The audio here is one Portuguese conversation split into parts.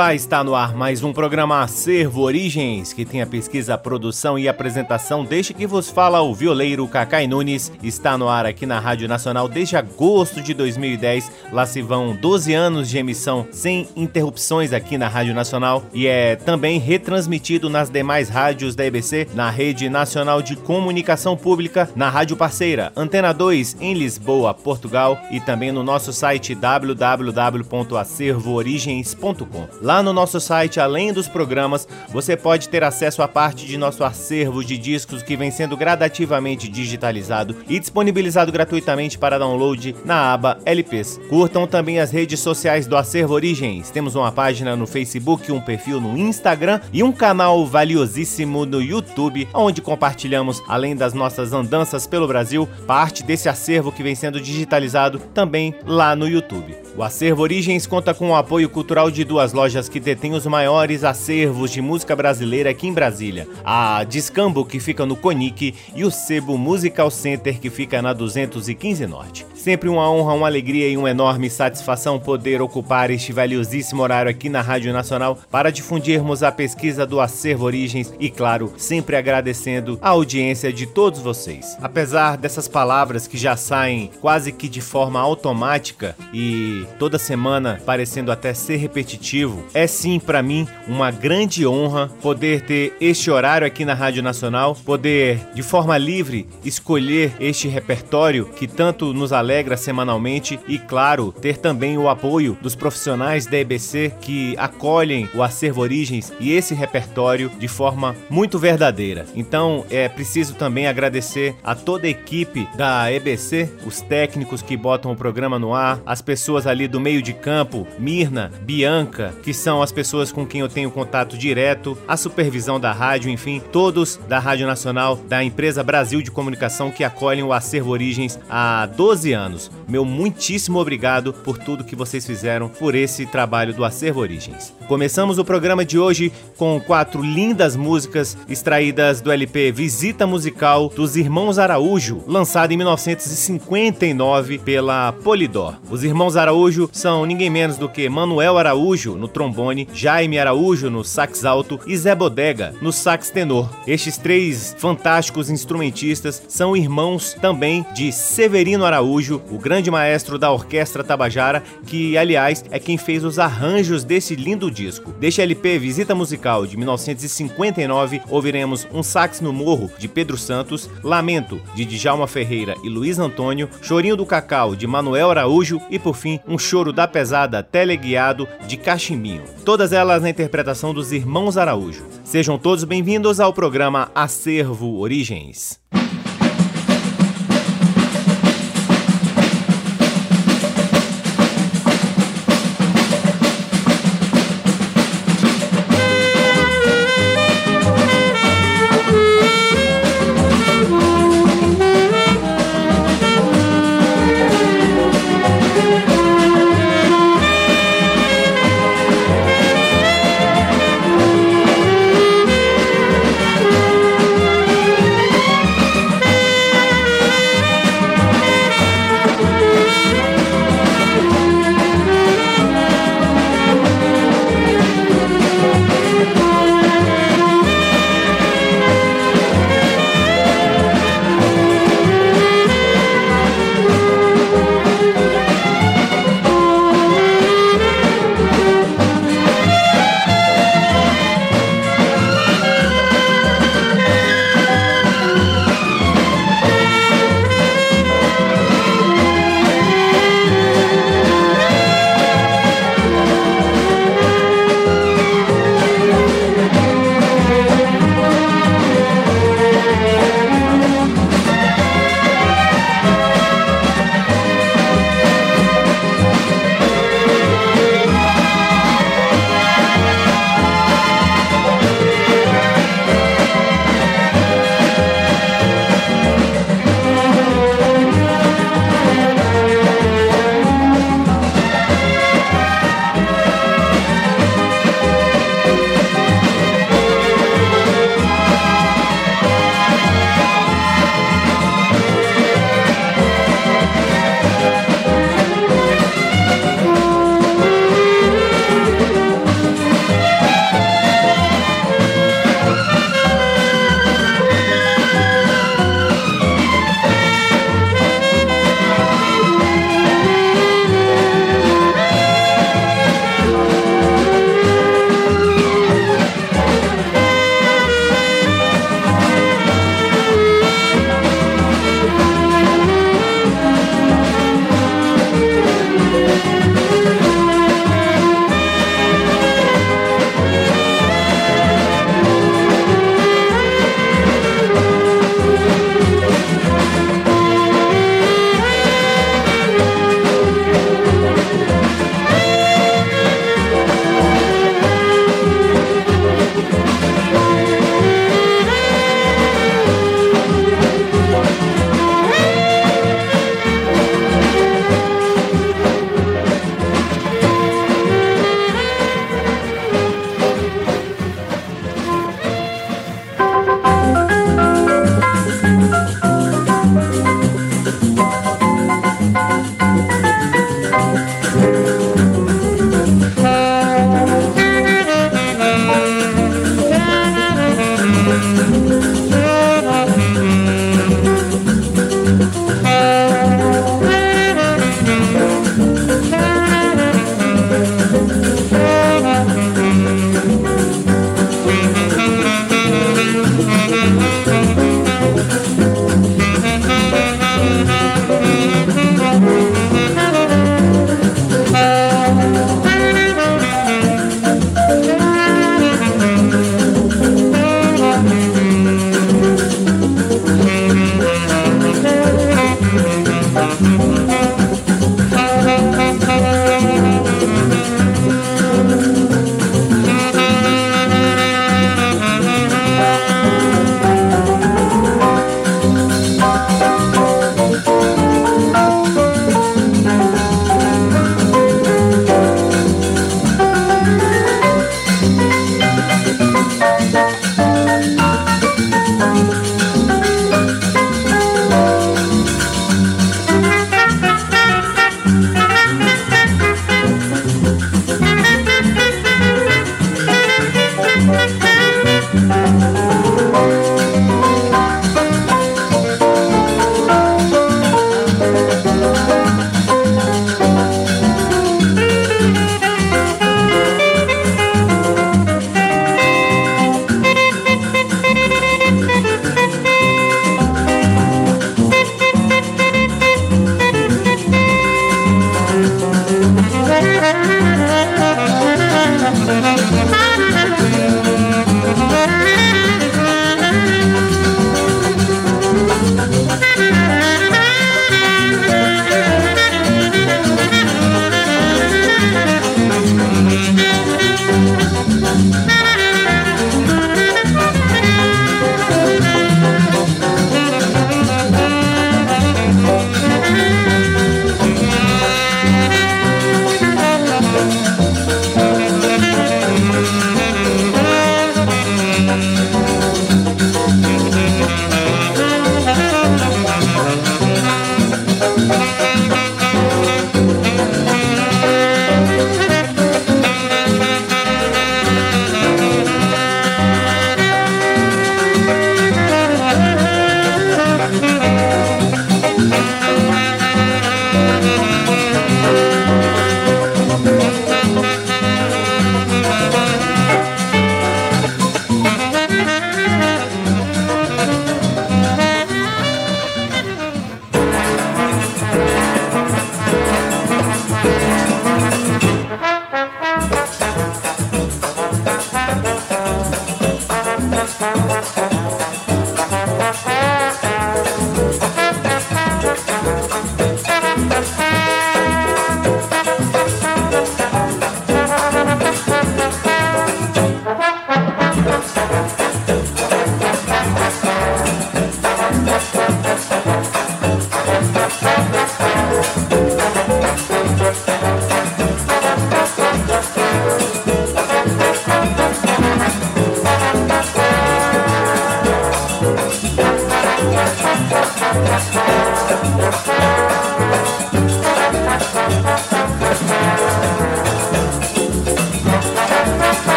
Olá, está no ar mais um programa Acervo Origens, que tem a pesquisa, a produção e apresentação Deixe que vos fala o violeiro Cacai Nunes. Está no ar aqui na Rádio Nacional desde agosto de 2010. Lá se vão 12 anos de emissão sem interrupções aqui na Rádio Nacional e é também retransmitido nas demais rádios da EBC, na Rede Nacional de Comunicação Pública, na Rádio Parceira Antena 2 em Lisboa, Portugal e também no nosso site www.acervoorigens.com. Lá no nosso site, além dos programas, você pode ter acesso a parte de nosso acervo de discos que vem sendo gradativamente digitalizado e disponibilizado gratuitamente para download na aba LPs. Curtam também as redes sociais do Acervo Origens. Temos uma página no Facebook, um perfil no Instagram e um canal valiosíssimo no YouTube, onde compartilhamos, além das nossas andanças pelo Brasil, parte desse acervo que vem sendo digitalizado também lá no YouTube. O Acervo Origens conta com o apoio cultural de duas lojas que detêm os maiores acervos de música brasileira aqui em Brasília: a Discambo, que fica no Conic, e o Sebo Musical Center, que fica na 215 Norte. Sempre uma honra, uma alegria e uma enorme satisfação poder ocupar este valiosíssimo horário aqui na Rádio Nacional para difundirmos a pesquisa do Acervo Origens e, claro, sempre agradecendo a audiência de todos vocês. Apesar dessas palavras que já saem quase que de forma automática e toda semana parecendo até ser repetitivo, é sim para mim uma grande honra poder ter este horário aqui na Rádio Nacional, poder de forma livre escolher este repertório que tanto nos alegra semanalmente e, claro, ter também o apoio dos profissionais da EBC que acolhem o acervo Origens e esse repertório de forma muito verdadeira. Então, é preciso também agradecer a toda a equipe da EBC, os técnicos que botam o programa no ar, as pessoas ali do meio de campo, Mirna, Bianca, que são as pessoas com quem eu tenho contato direto, a supervisão da rádio, enfim, todos da Rádio Nacional, da empresa Brasil de Comunicação que acolhem o acervo Origens há 12 anos. Meu muitíssimo obrigado por tudo que vocês fizeram por esse trabalho do Acervo Origens. Começamos o programa de hoje com quatro lindas músicas extraídas do LP Visita Musical dos Irmãos Araújo, lançado em 1959 pela Polydor. Os Irmãos Araújo são ninguém menos do que Manuel Araújo no trombone, Jaime Araújo no sax alto e Zé Bodega no sax tenor. Estes três fantásticos instrumentistas são irmãos também de Severino Araújo o grande maestro da Orquestra Tabajara, que, aliás, é quem fez os arranjos desse lindo disco. Deste LP Visita Musical de 1959, ouviremos Um Sax no Morro, de Pedro Santos, Lamento, de Djalma Ferreira e Luiz Antônio, Chorinho do Cacau, de Manuel Araújo e, por fim, Um Choro da Pesada Teleguiado, de Cachimbinho. Todas elas na interpretação dos Irmãos Araújo. Sejam todos bem-vindos ao programa Acervo Origens.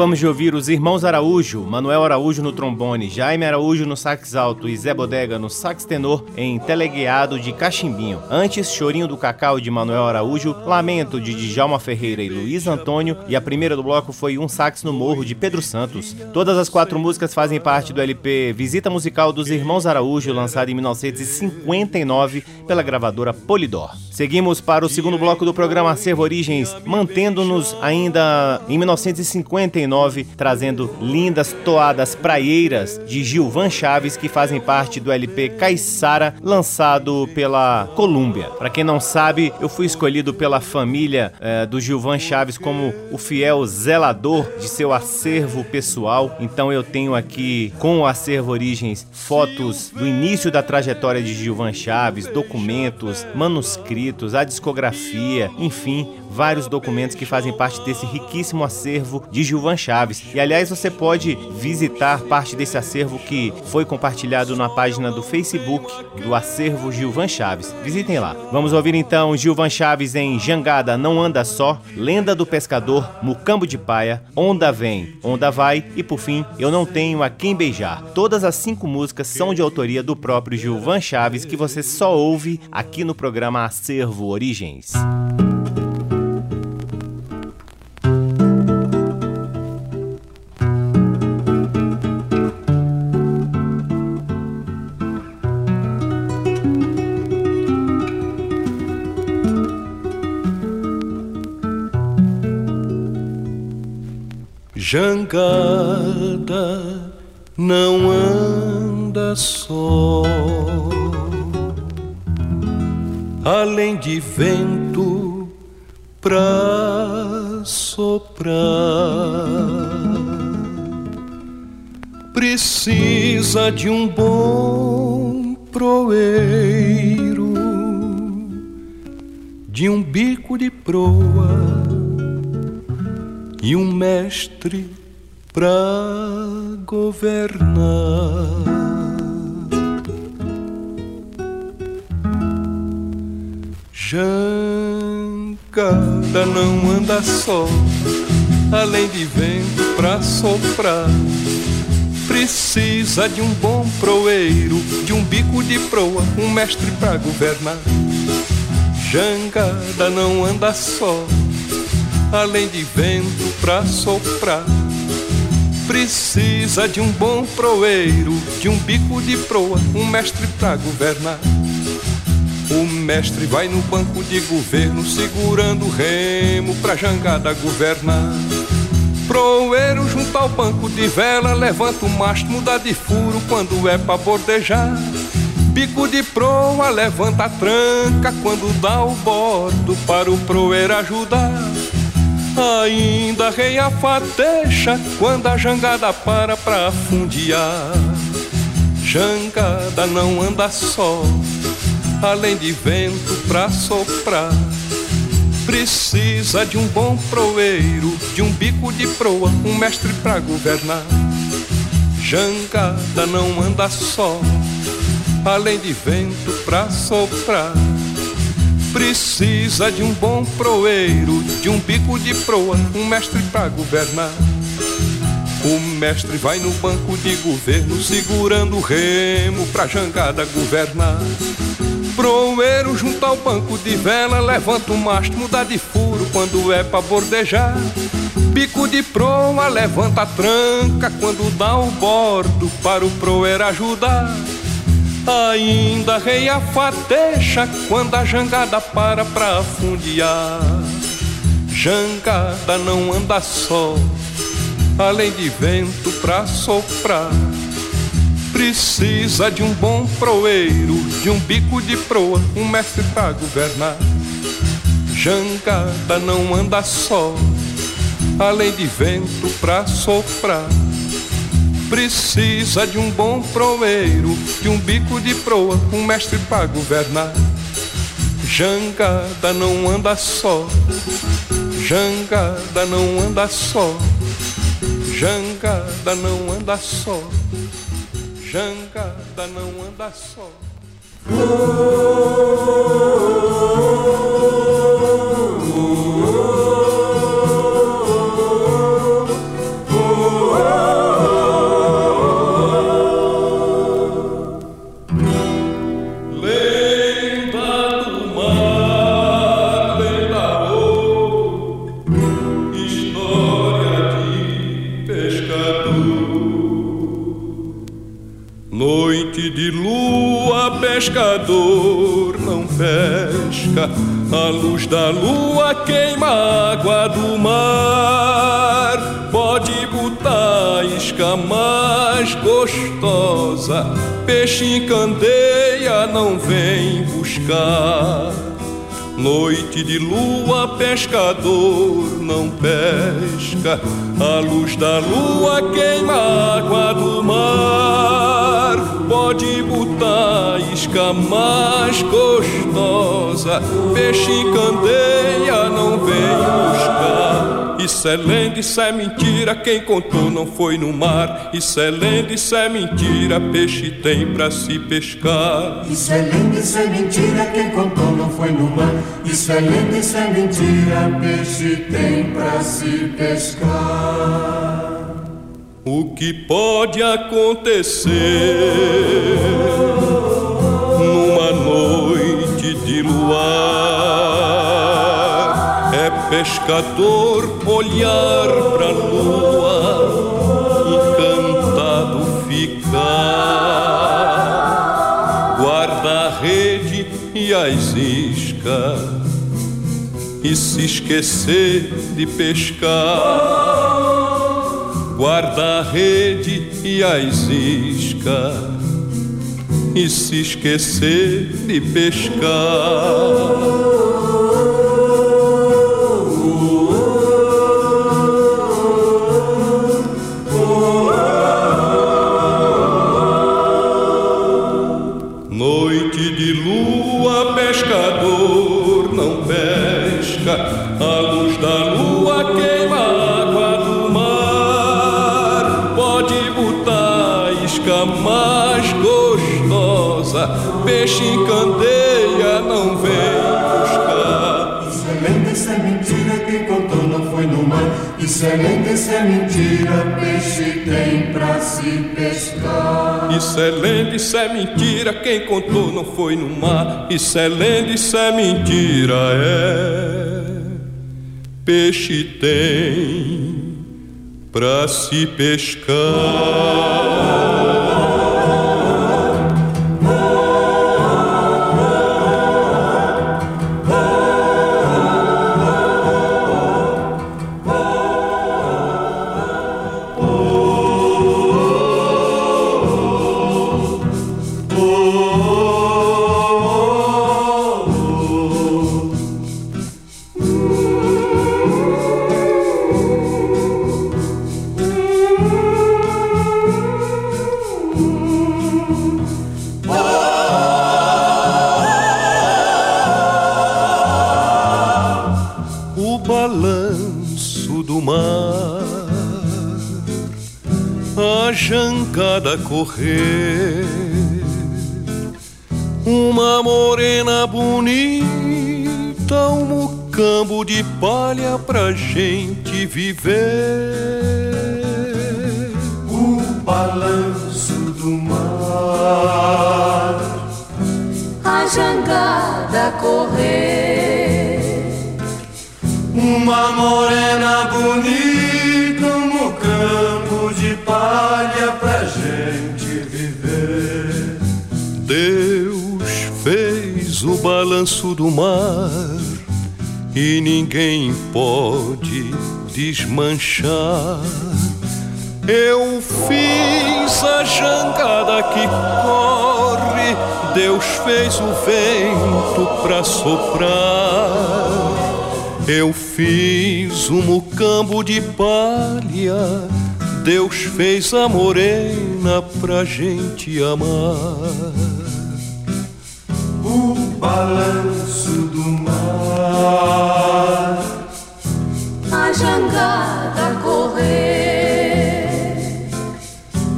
Acabamos de ouvir os irmãos Araújo, Manuel Araújo no trombone, Jaime Araújo no sax alto e Zé Bodega no sax tenor em Teleguiado de Cachimbinho. Antes, Chorinho do Cacau de Manuel Araújo, Lamento de Djalma Ferreira e Luiz Antônio e a primeira do bloco foi Um Sax no Morro de Pedro Santos. Todas as quatro músicas fazem parte do LP Visita Musical dos Irmãos Araújo, lançado em 1959 pela gravadora Polidor. Seguimos para o segundo bloco do programa Acervo Origens, mantendo-nos ainda em 1959, trazendo lindas toadas praieiras de Gilvan Chaves que fazem parte do LP Caissara, lançado pela Columbia. Para quem não sabe, eu fui escolhido pela família eh, do Gilvan Chaves como o fiel zelador de seu acervo pessoal. Então eu tenho aqui com o Acervo Origens fotos do início da trajetória de Gilvan Chaves, documentos, manuscritos a discografia, enfim, vários documentos que fazem parte desse riquíssimo acervo de Gilvan Chaves. E aliás, você pode visitar parte desse acervo que foi compartilhado na página do Facebook do acervo Gilvan Chaves. Visitem lá. Vamos ouvir então Gilvan Chaves em Jangada Não Anda Só, Lenda do Pescador, Mucambo de Paia, Onda Vem, Onda Vai e por fim Eu Não Tenho a Quem Beijar. Todas as cinco músicas são de autoria do próprio Gilvan Chaves que você só ouve aqui no programa Acervo Origens. Jangada não anda só, além de vento pra soprar, precisa de um bom proeiro, de um bico de proa e um mestre pra governar. Jangada não anda só, além de vento pra soprar. Precisa de um bom proeiro, de um bico de proa, um mestre pra governar. Jangada não anda só, além de vento pra soprar. Precisa de um bom proeiro, de um bico de proa, um mestre pra governar. O mestre vai no banco de governo, segurando o remo pra jangada governar. Proeiro junto ao banco de vela, levanta o mastro, muda de furo quando é pra bordejar. Bico de proa, levanta a tranca quando dá o bordo para o proeiro ajudar. Ainda rei a quando a jangada para pra fundiar. Jangada não anda só, além de vento pra soprar. Precisa de um bom proeiro, de um bico de proa, um mestre pra governar. Jangada não anda só, além de vento pra soprar. Precisa de um bom proeiro, de um bico de proa, um mestre pra governar. O mestre vai no banco de governo, segurando o remo pra jangada governar. Proeiro junto ao banco de vela, levanta o mastro, muda de furo quando é pra bordejar. Bico de proa, levanta a tranca quando dá o bordo para o proeiro ajudar. Ainda rei a fadecha quando a jangada para pra fundear. Jangada não anda só, além de vento pra soprar. Precisa de um bom proeiro, de um bico de proa, um mestre pra governar. Jangada não anda só, além de vento pra soprar. Precisa de um bom proeiro, de um bico de proa, um mestre pra governar. Jangada não anda só, jangada não anda só, jangada não anda só, jangada não anda só. Oh, oh, oh, A luz da lua queima a água do mar. Pode botar isca mais gostosa. Peixe em candeia não vem buscar. Noite de lua, pescador não pesca. A luz da lua queima a água. Pode botar isca mais gostosa. Peixe candeia não vem buscar. Isso é lenda, isso é mentira. Quem contou não foi no mar. Isso é lenda, isso é mentira. Peixe tem pra se pescar. Isso é lenda, isso é mentira. Quem contou não foi no mar. Isso é lenda, isso é mentira. Peixe tem pra se pescar. O que pode acontecer numa noite de luar é pescador olhar pra lua encantado ficar. Guarda a rede e as iscas e se esquecer de pescar guarda a rede e as iscas e se esquecer de pescar. Lenda, isso é mentira. Peixe tem pra se pescar. Isso é lenda, isso é mentira. Quem contou não foi no mar. Isso é lenda, isso é mentira. É peixe tem pra se pescar. A jangada correr, uma morena bonita, um mucambo de palha pra gente viver. O balanço do mar. a jangada correr, Uma morena bonita, um campo de palha pra gente viver. Deus fez o balanço do mar e ninguém pode desmanchar. Eu fiz a jangada que corre, Deus fez o vento pra soprar. Eu fiz o mucambo de palha, Deus fez a morena pra gente amar. O balanço do mar. a jangada correr,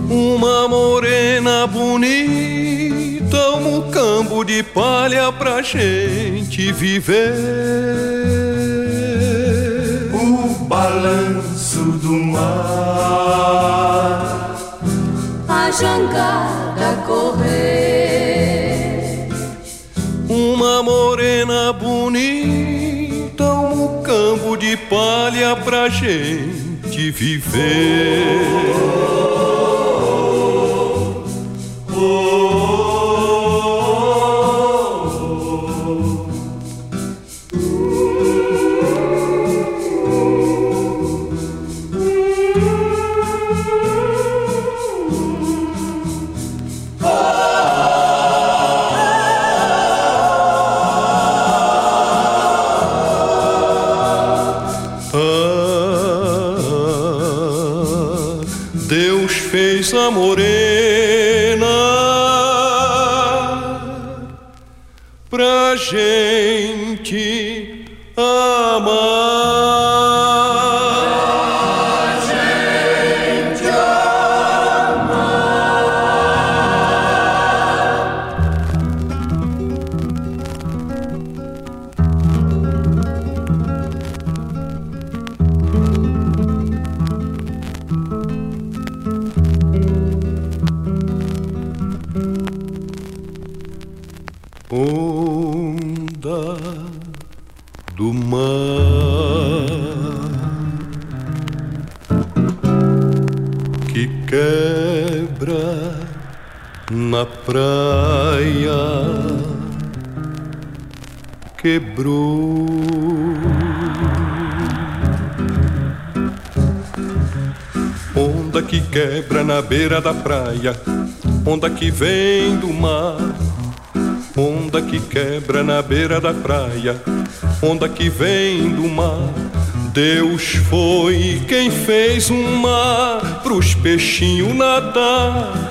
Uma morena bonita, um mucambo de palha pra gente viver. O balanço do mar. a jangada correr, Uma morena bonita, um mucambo de palha pra gente viver. Beira da praia, onda que vem do mar, onda que quebra na beira da praia, onda que vem do mar. Deus foi quem fez um mar pros peixinhos nadar.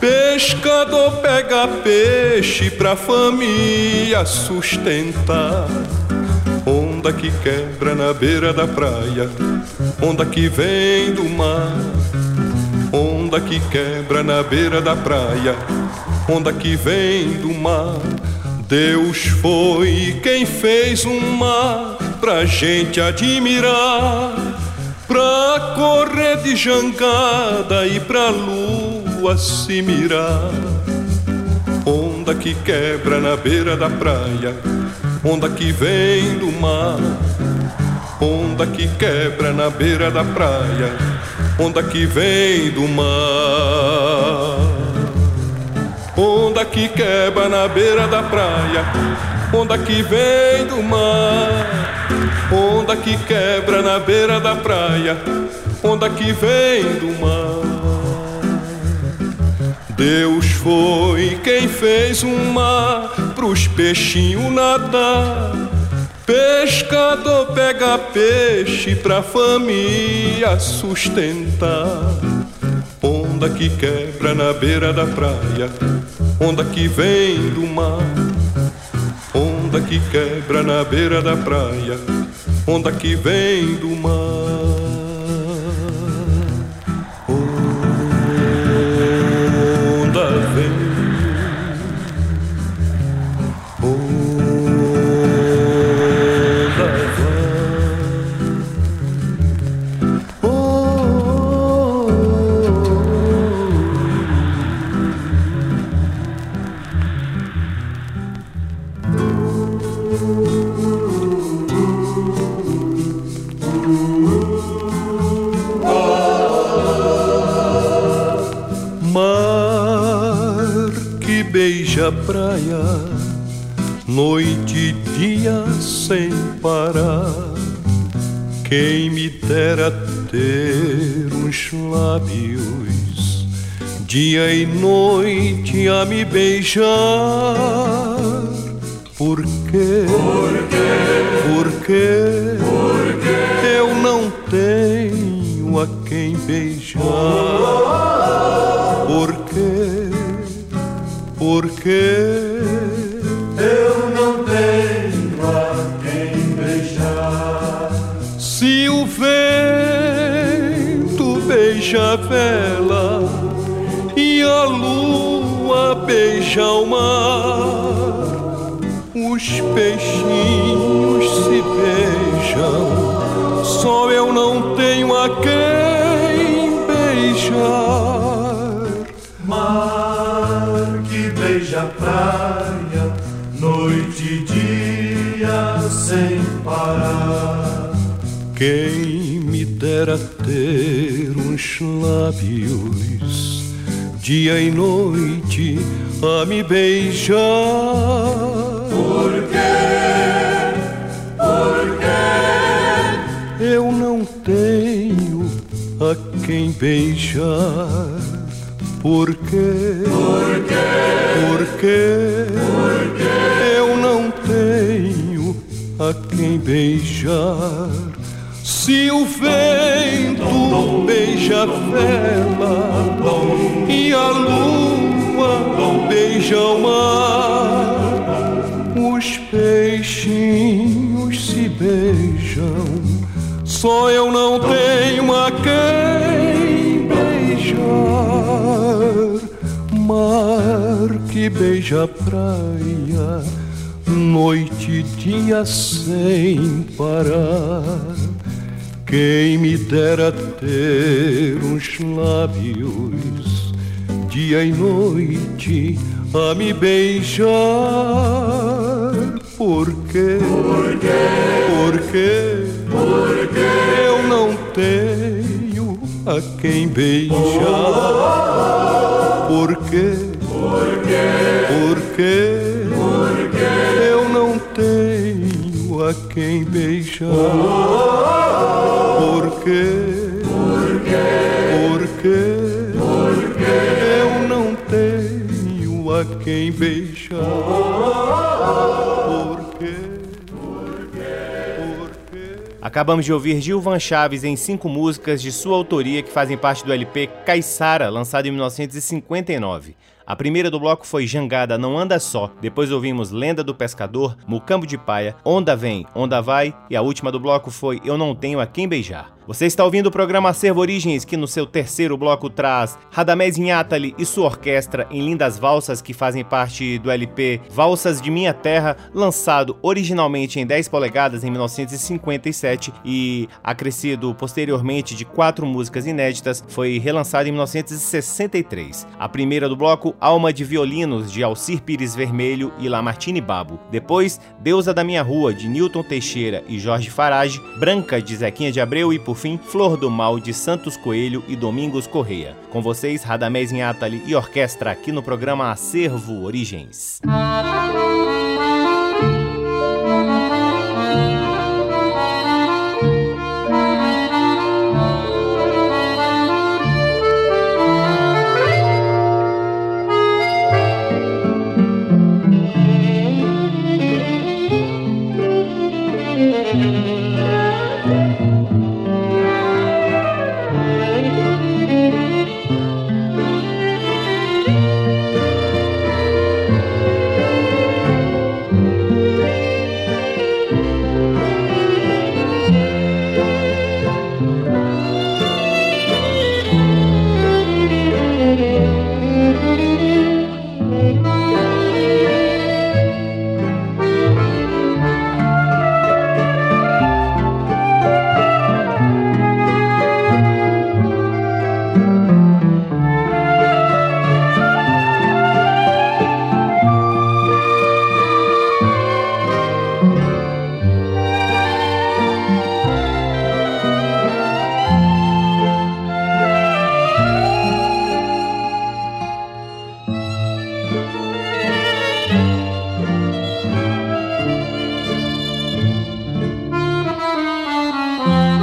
Pescador pega peixe pra família sustentar. Onda que quebra na beira da praia, onda que vem do mar onda que quebra na beira da praia, onda que vem do mar. Deus foi quem fez um mar pra gente admirar, pra correr de jangada e pra lua se mirar. Onda que quebra na beira da praia, onda que vem do mar, onda que quebra na beira da praia. Onda que vem do mar, onda que quebra na beira da praia, onda que vem do mar, onda que quebra na beira da praia, onda que vem do mar. Deus foi quem fez um mar pros peixinhos nadar Pescador pega peixe pra família sustentar. Onda que quebra na beira da praia, onda que vem do mar. Onda que quebra na beira da praia, onda que vem do mar. Praia, noite e dia sem parar. Quem me dera ter uns lábios, dia e noite a me beijar. Por quê? Por quê? Por quê? Por quê? Eu não tenho a quem beijar. Eu não tenho a quem beijar. Se o vento beija a vela e a lua beija o mar, os peixinhos se beijam, só eu não tenho a quem beijar. A praia, noite e dia sem parar. Quem me dera ter uns lábios, dia e noite, a me beijar. Por quê? Por quê? Eu não tenho a quem beijar. Por quê? Por quê? Por quê? Por quê? Eu não tenho a quem beijar. Se o vento beija a vela e a lua beija o mar, os peixinhos se beijam. Só eu não tenho a quem beijar. Mar que beija a praia, noite e dia sem parar. Quem me dera ter uns lábios dia e noite a me beijar. Por quê? Por quê? Por quê? Por quê? Eu não tenho a quem quê? Por quê? Por quê? Por quê? Eu não tenho a quem beijar. Por quê? Por quê? Por quê? Por quê? Eu não tenho a quem beijar. Por quê? Acabamos de ouvir Gilvan Chaves em cinco músicas de sua autoria que fazem parte do LP Caiçara, lançado em 1959. A primeira do bloco foi Jangada Não Anda Só, depois ouvimos Lenda do Pescador, Mucambo de Paia, Onda Vem, Onda Vai e a última do bloco foi Eu Não Tenho a Quem Beijar. Você está ouvindo o programa Acervo Origens, que no seu terceiro bloco traz Radamés Inhatali e sua orquestra em lindas valsas que fazem parte do LP Valsas de Minha Terra, lançado originalmente em 10 polegadas em 1957 e acrescido posteriormente de quatro músicas inéditas, foi relançado em 1963. A primeira do bloco, Alma de Violinos, de Alcir Pires Vermelho e Lamartine Babo. Depois, Deusa da Minha Rua, de Newton Teixeira e Jorge Farage, Branca, de Zequinha de Abreu e, por fim, Flor do Mal, de Santos Coelho e Domingos Correia. Com vocês, Radamés Inhatali e orquestra aqui no programa Acervo Origens. Música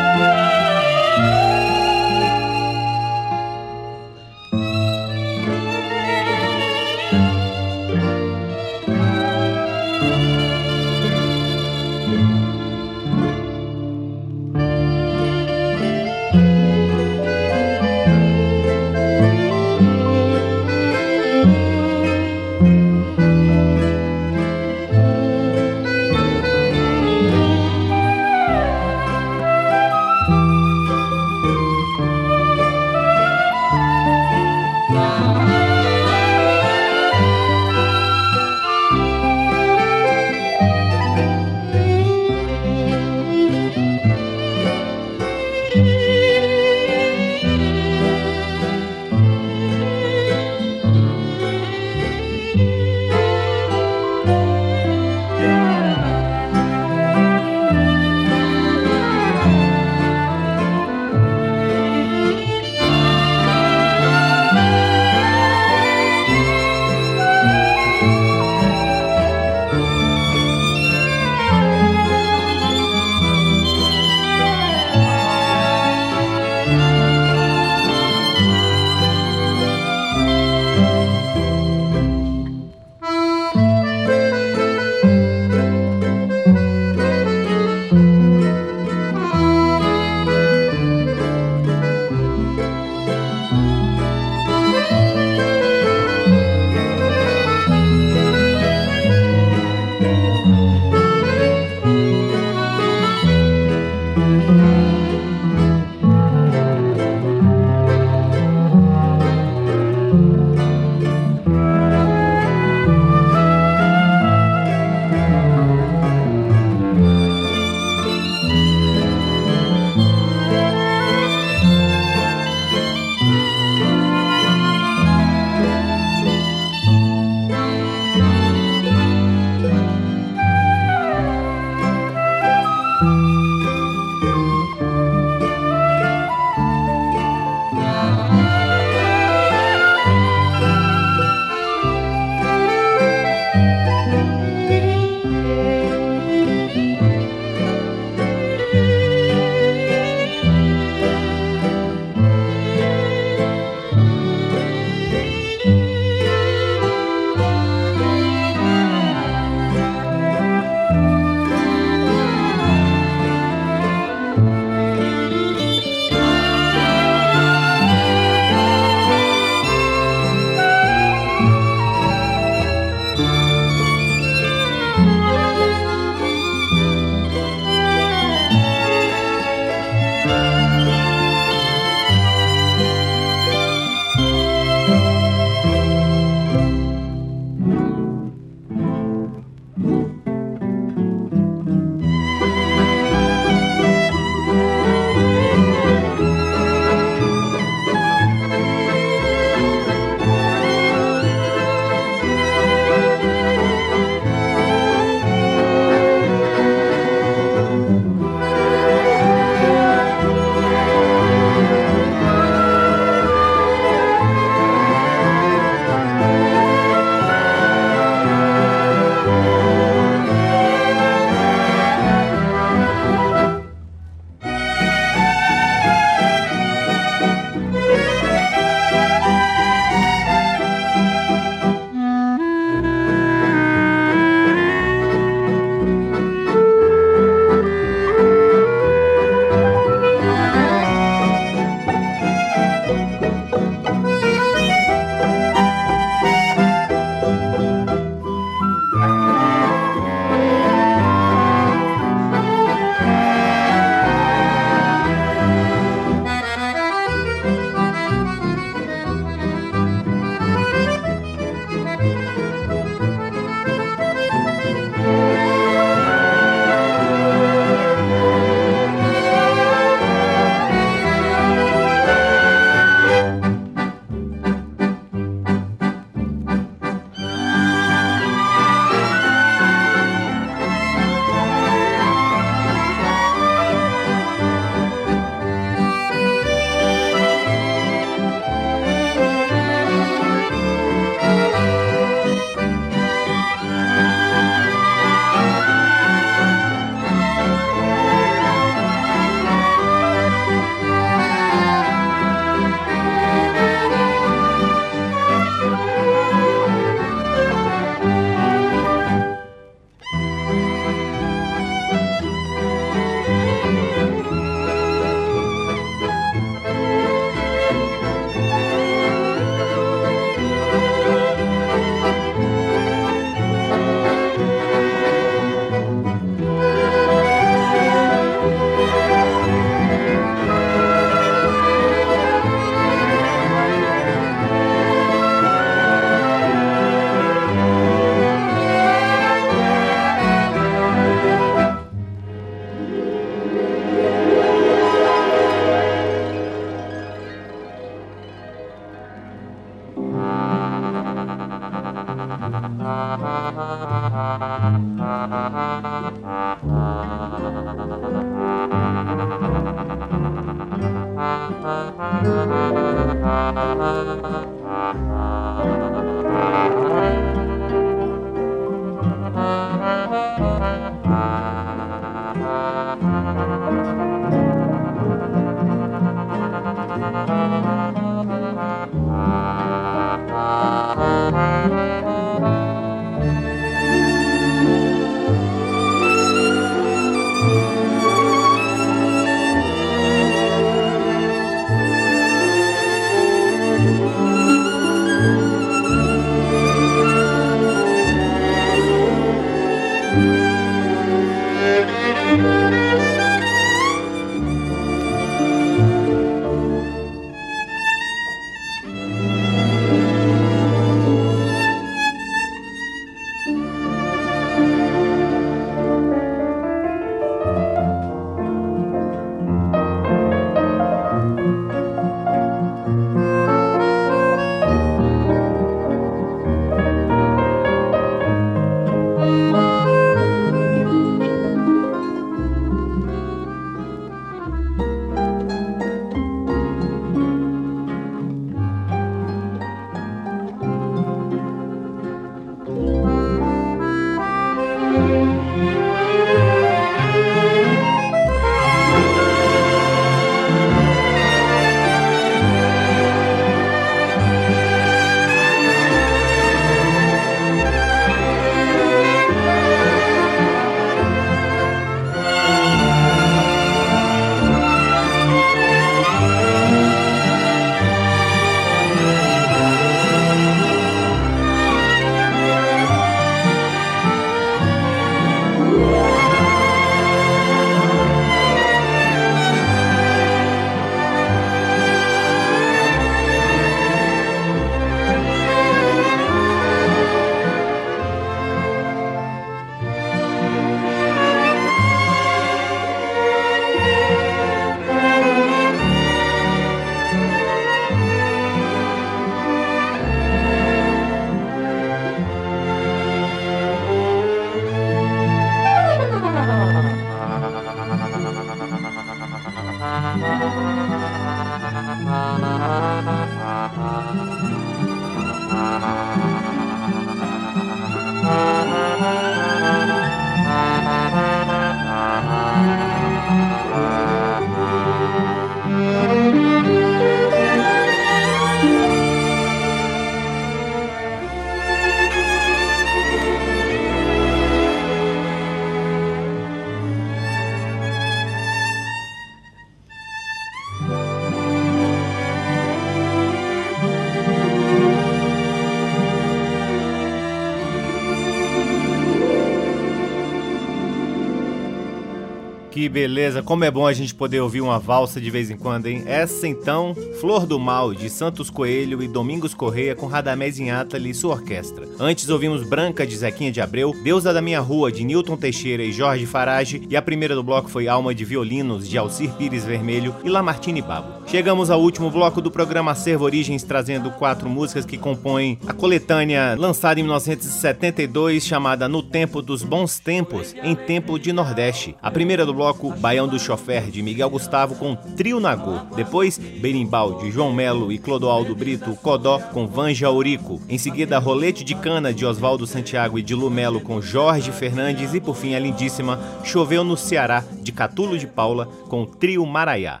Que beleza, como é bom a gente poder ouvir uma valsa de vez em quando, hein? Essa então, Flor do Mal, de Santos Coelho e Domingos Correia com Radamés Inátali e sua orquestra. Antes ouvimos Branca, de Zequinha de Abreu, Deusa da Minha Rua, de Newton Teixeira e Jorge Farage, e a primeira do bloco foi Alma de Violinos, de Alcir Pires Vermelho e Lamartine Babo. Chegamos ao último bloco do programa Acervo Origens, trazendo quatro músicas que compõem a coletânea lançada em 1972, chamada No Tempo dos Bons Tempos, em Tempo de Nordeste. A primeira do bloco bloco Baião do Chofer, de Miguel Gustavo, com Trio Nagô. Depois, Berimbau, de João Melo e Clodoaldo Brito, Codó, com Vanja Aurico. Em seguida, Rolete de Cana, de Oswaldo Santiago e de Lumelo, com Jorge Fernandes. E por fim, a lindíssima Choveu no Ceará, de Catulo de Paula, com Trio Maraiá.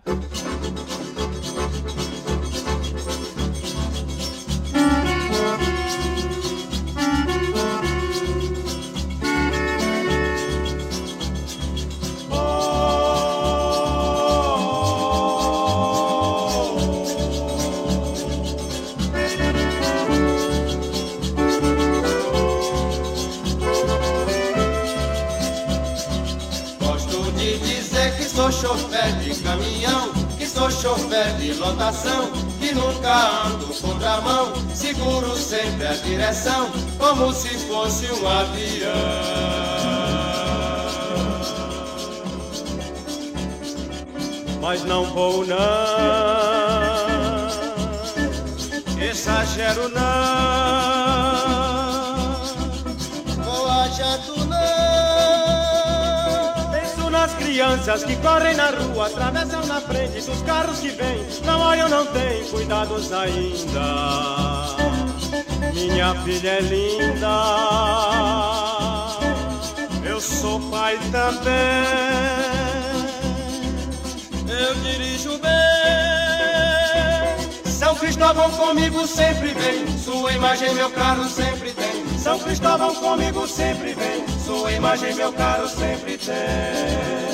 Crianças que correm na rua, atravessam na frente dos carros que vêm. Não olham, não tem cuidados ainda. Minha filha é linda. Eu sou pai também. Eu dirijo bem. São Cristóvão comigo sempre vem. Sua imagem, meu carro sempre tem. São Cristóvão comigo sempre vem. Sua imagem, meu caro, sempre tem.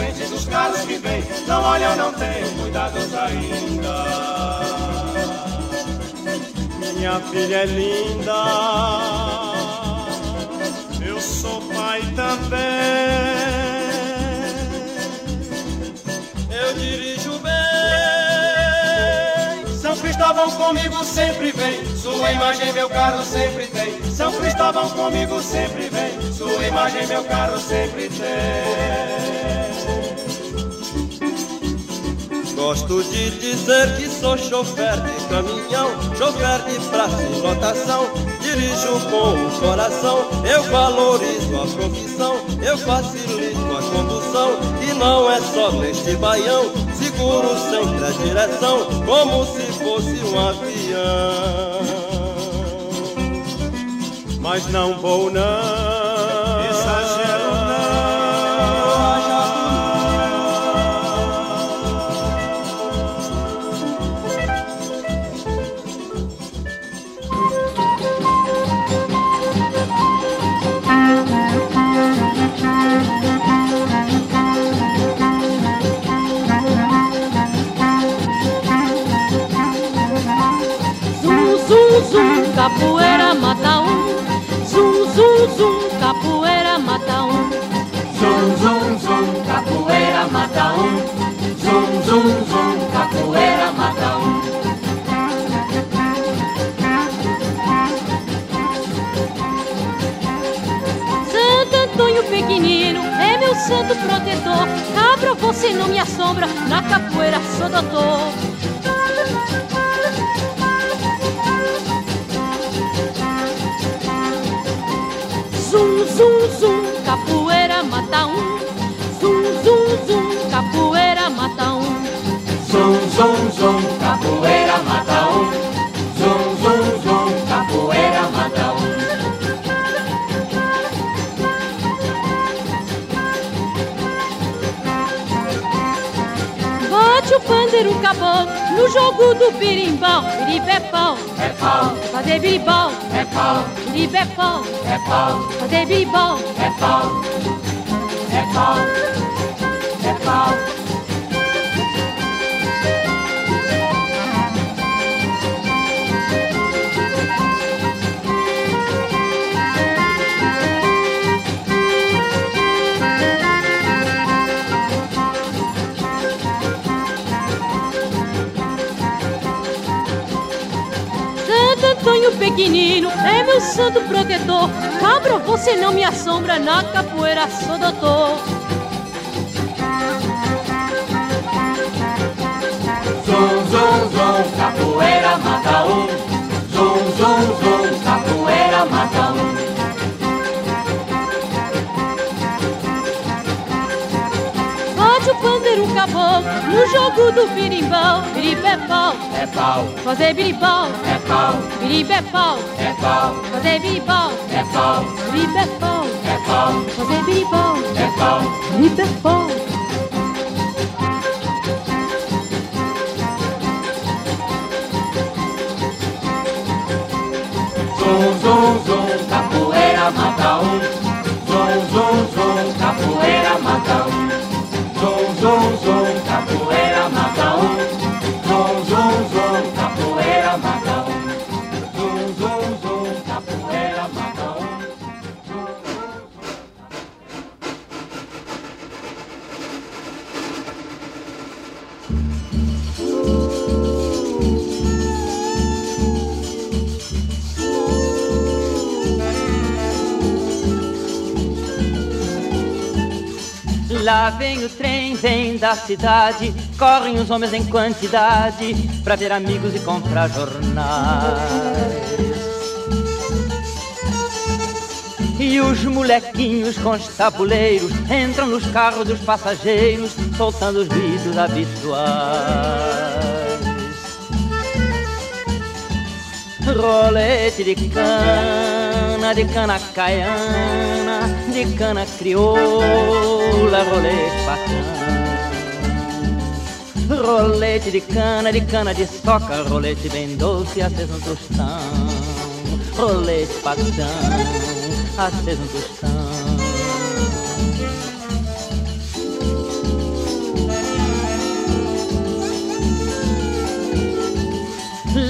frente dos carros que vêm, não olham, não têm cuidados ainda minha filha é linda. Eu sou pai também. Eu dirijo bem. São Cristóvão comigo sempre vem. Sua imagem, meu carro sempre tem. São Cristóvão comigo sempre vem. Sua imagem, meu carro sempre tem. Gosto de dizer que sou chofer de caminhão, chofer de praça e lotação. Dirijo com o coração, eu valorizo a profissão, eu facilito a condução. E não é só neste baião, seguro sempre a direção, como se fosse um avião. Mas não vou não capoeira mata um. Zum, zum, zum, capoeira mata um. Zum, zum, zum, capoeira mata um. Zum, zum, zum, capoeira mata um. Santo Antônio pequenino é meu santo protetor. Cabra, você não me assombra, na capoeira sou doutor. No jogo do birimbau. Biriba é pau, É pau, fazer biribau. é pau, Biriba é pau, é pau, fazer biribau. é pau, é pau, é pau. Santo pequenino é meu santo protetor. Cabra, você não me assombra, na capoeira sou doutor. Zum, zum, zum, capoeira mata um. Zum, zum, zum, no jogo do birimbau. Biriba é pau, fazer biribau. é pau, Biriba é pau, é pau, fazer biribau. é pau, Biriba é pau, é pau, fazer biribau. é pau. Biriba é pau. Zum, zum, zum, capoeira mata um. Zum, zum, zum, capoeira Lá vem o trem, vem da cidade, correm os homens em quantidade pra ver amigos e comprar jornais. E os molequinhos com os tabuleiros entram nos carros dos passageiros, soltando os gritos habituais. Rolete de cana, de cana caiana, de cana crioula, rolete bacana. Rolete de cana, de cana de soca, rolete bem doce, aceso no tostão. Rolete patrão, aceso no tostão.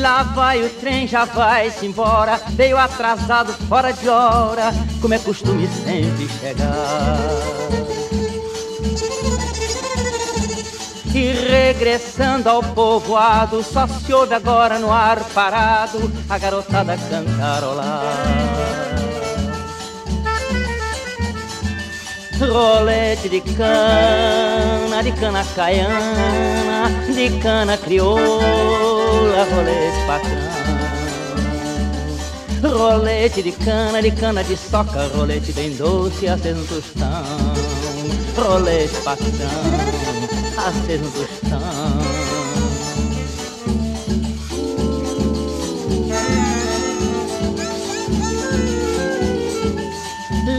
Lá vai o trem, já vai-se embora. Veio atrasado, fora de hora. Como é costume sempre chegar. E regressando ao povoado Só se ouve agora no ar parado A garotada cantarolar. Rolete de cana, de cana caiana, de cana crioula, rolete patrão. Rolete de cana, de cana de soca, rolete bem doce, aceso no tostão. Rolete patrão, aceso no tostão.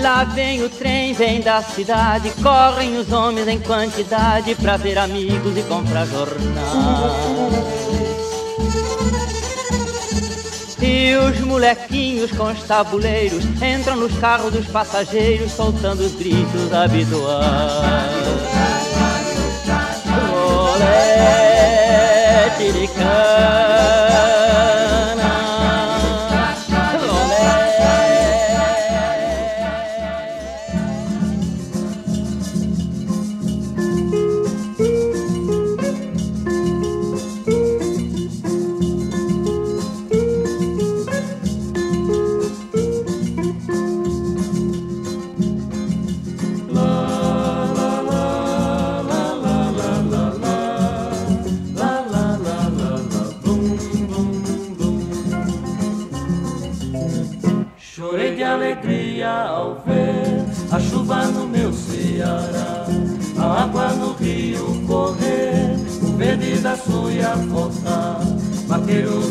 Lá vem o trem, vem da cidade, correm os homens em quantidade pra ver amigos e comprar jornais. E os molequinhos com os tabuleiros entram nos carros dos passageiros, soltando os gritos habituais.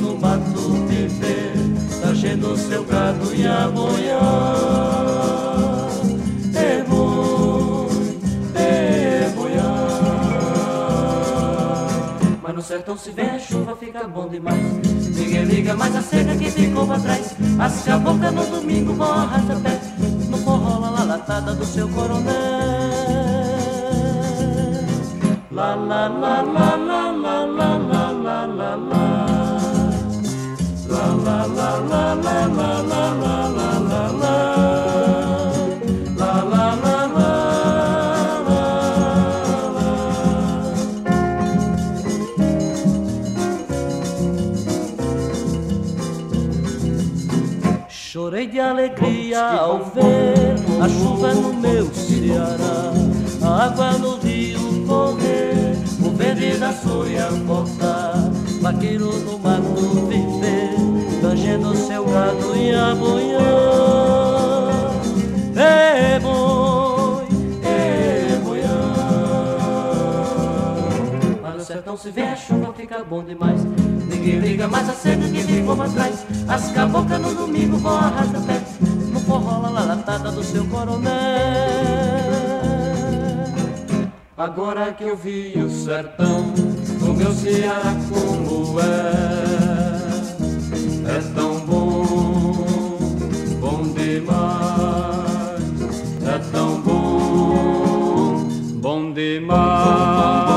no mato viver, tachendo seu gado e a boiar. É. Mas no sertão se vem a chuva, fica bom demais. Ninguém liga mais a seca que ficou pra trás. As boca no domingo vão arrasta pé, no forró lá latada do seu coronel. La la la la la la la alegria ao ver a chuva no meu Ceará, a água no rio correr, o verde da soia voltar, vaqueiro no mato viver, tangendo seu gado e amanhã. É boi, é boiã. Mas no sertão se vê a chuva, fica bom demais. Ninguém liga mais a cerca que ficou pra trás. As cabocas no domingo vão arrasta pé. Latada do seu coronel. Agora que eu vi o sertão, o meu Ceará como é, é tão bom, bom demais, é tão bom, bom demais.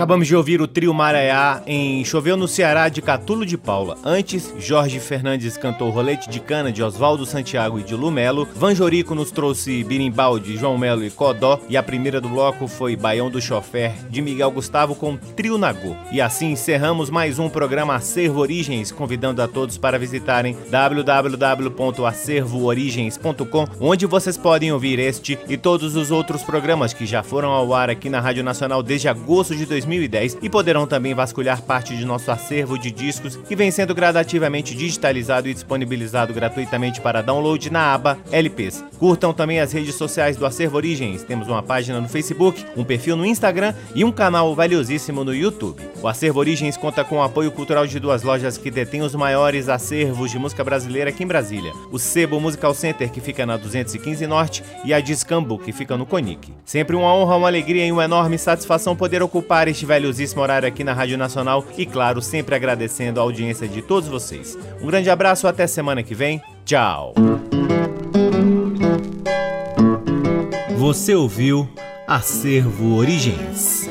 Acabamos de ouvir o trio Maraiá em Choveu no Ceará de Catulo de Paula. Antes, Jorge Fernandes cantou Rolete de Cana de Oswaldo Santiago e de Lumelo. Vanjorico nos trouxe Birimbau de João Melo e Codó. E a primeira do bloco foi Baião do Chofer de Miguel Gustavo com Trio Nagô. E assim encerramos mais um programa Acervo Origens, convidando a todos para visitarem www.acervoorigens.com, onde vocês podem ouvir este e todos os outros programas que já foram ao ar aqui na Rádio Nacional desde agosto de 2010 e poderão também vasculhar parte de nosso acervo de discos que vem sendo gradativamente digitalizado e disponibilizado gratuitamente para download na aba LPs. Curtam também as redes sociais do Acervo Origens. Temos uma página no Facebook, um perfil no Instagram e um canal valiosíssimo no YouTube. O Acervo Origens conta com o apoio cultural de duas lojas que detêm os maiores acervos de música brasileira aqui em Brasília. O Sebo Musical Center, que fica na 215 Norte, e a Discambo, que fica no Conic. Sempre uma honra, uma alegria e uma enorme satisfação poder ocupar este valiosíssimo horário aqui na Rádio Nacional e, claro, sempre agradecendo a audiência de todos vocês. Um grande abraço, até semana que vem. Tchau! Você ouviu Acervo Origens.